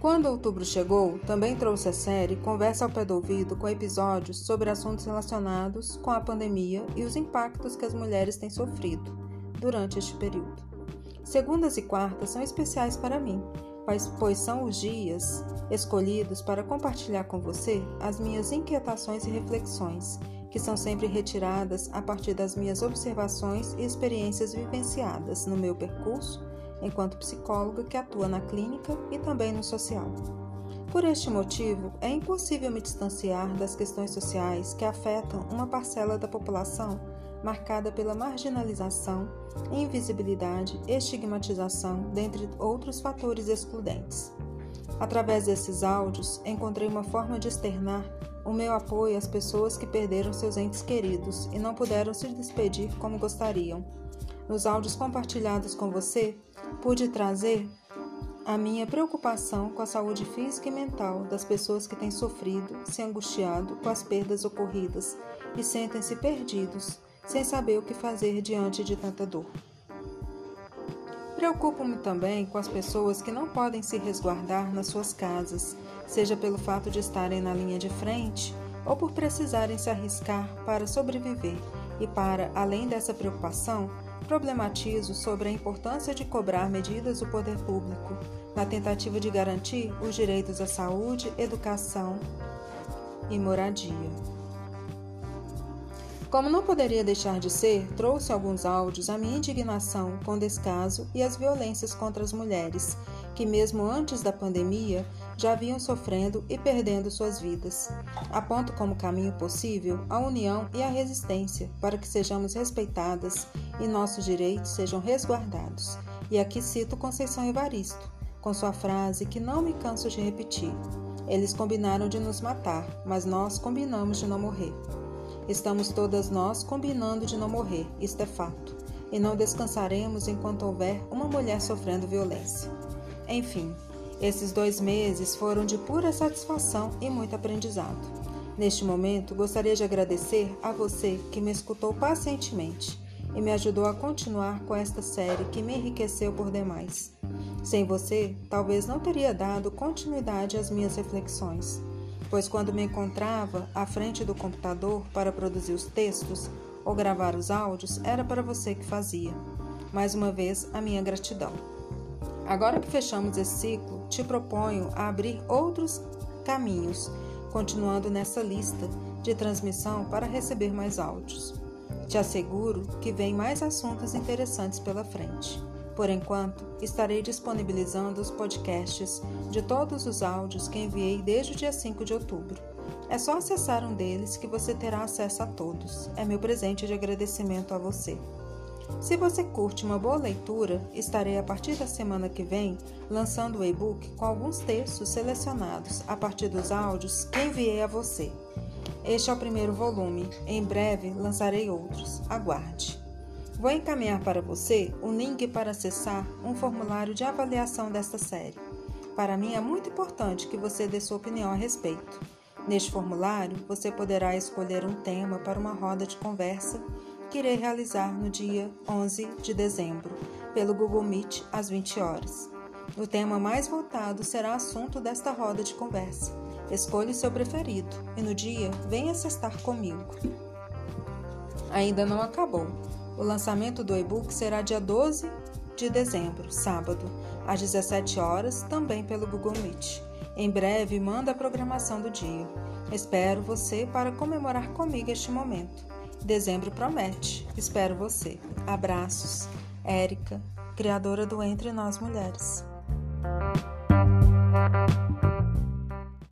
Quando outubro chegou, também trouxe a série Conversa ao Pé do Ouvido com episódios sobre assuntos relacionados com a pandemia e os impactos que as mulheres têm sofrido durante este período. Segundas e quartas são especiais para mim, pois são os dias escolhidos para compartilhar com você as minhas inquietações e reflexões, que são sempre retiradas a partir das minhas observações e experiências vivenciadas no meu percurso enquanto psicóloga que atua na clínica e também no social. Por este motivo, é impossível me distanciar das questões sociais que afetam uma parcela da população marcada pela marginalização, invisibilidade, estigmatização, dentre outros fatores excludentes. Através desses áudios, encontrei uma forma de externar o meu apoio às pessoas que perderam seus entes queridos e não puderam se despedir como gostariam. Nos áudios compartilhados com você, pude trazer a minha preocupação com a saúde física e mental das pessoas que têm sofrido, se angustiado com as perdas ocorridas e sentem-se perdidos, sem saber o que fazer diante de tanta dor. Preocupo-me também com as pessoas que não podem se resguardar nas suas casas, seja pelo fato de estarem na linha de frente ou por precisarem se arriscar para sobreviver. E para, além dessa preocupação, problematizo sobre a importância de cobrar medidas do poder público na tentativa de garantir os direitos à saúde, educação e moradia. Como não poderia deixar de ser, trouxe alguns áudios a minha indignação com descaso e as violências contra as mulheres, que mesmo antes da pandemia já vinham sofrendo e perdendo suas vidas. Aponto como caminho possível a união e a resistência para que sejamos respeitadas e nossos direitos sejam resguardados. E aqui cito Conceição Evaristo, com sua frase que não me canso de repetir. Eles combinaram de nos matar, mas nós combinamos de não morrer. Estamos todas nós combinando de não morrer, isto é fato, e não descansaremos enquanto houver uma mulher sofrendo violência. Enfim, esses dois meses foram de pura satisfação e muito aprendizado. Neste momento, gostaria de agradecer a você que me escutou pacientemente e me ajudou a continuar com esta série que me enriqueceu por demais. Sem você, talvez não teria dado continuidade às minhas reflexões, pois quando me encontrava à frente do computador para produzir os textos ou gravar os áudios, era para você que fazia. Mais uma vez, a minha gratidão. Agora que fechamos esse ciclo, te proponho a abrir outros caminhos, continuando nessa lista de transmissão para receber mais áudios. Te asseguro que vem mais assuntos interessantes pela frente. Por enquanto, estarei disponibilizando os podcasts de todos os áudios que enviei desde o dia 5 de outubro. É só acessar um deles que você terá acesso a todos. É meu presente de agradecimento a você. Se você curte uma boa leitura, estarei a partir da semana que vem lançando o e-book com alguns textos selecionados a partir dos áudios que enviei a você. Este é o primeiro volume. Em breve lançarei outros. Aguarde. Vou encaminhar para você o link para acessar um formulário de avaliação desta série. Para mim é muito importante que você dê sua opinião a respeito. Neste formulário, você poderá escolher um tema para uma roda de conversa que irei realizar no dia 11 de dezembro, pelo Google Meet às 20 horas. O tema mais votado será assunto desta roda de conversa. Escolha seu preferido e no dia venha cestar comigo. Ainda não acabou. O lançamento do e-book será dia 12 de dezembro, sábado, às 17 horas, também pelo Google Meet. Em breve manda a programação do dia. Espero você para comemorar comigo este momento. Dezembro promete. Espero você. Abraços. Érica, criadora do Entre Nós Mulheres.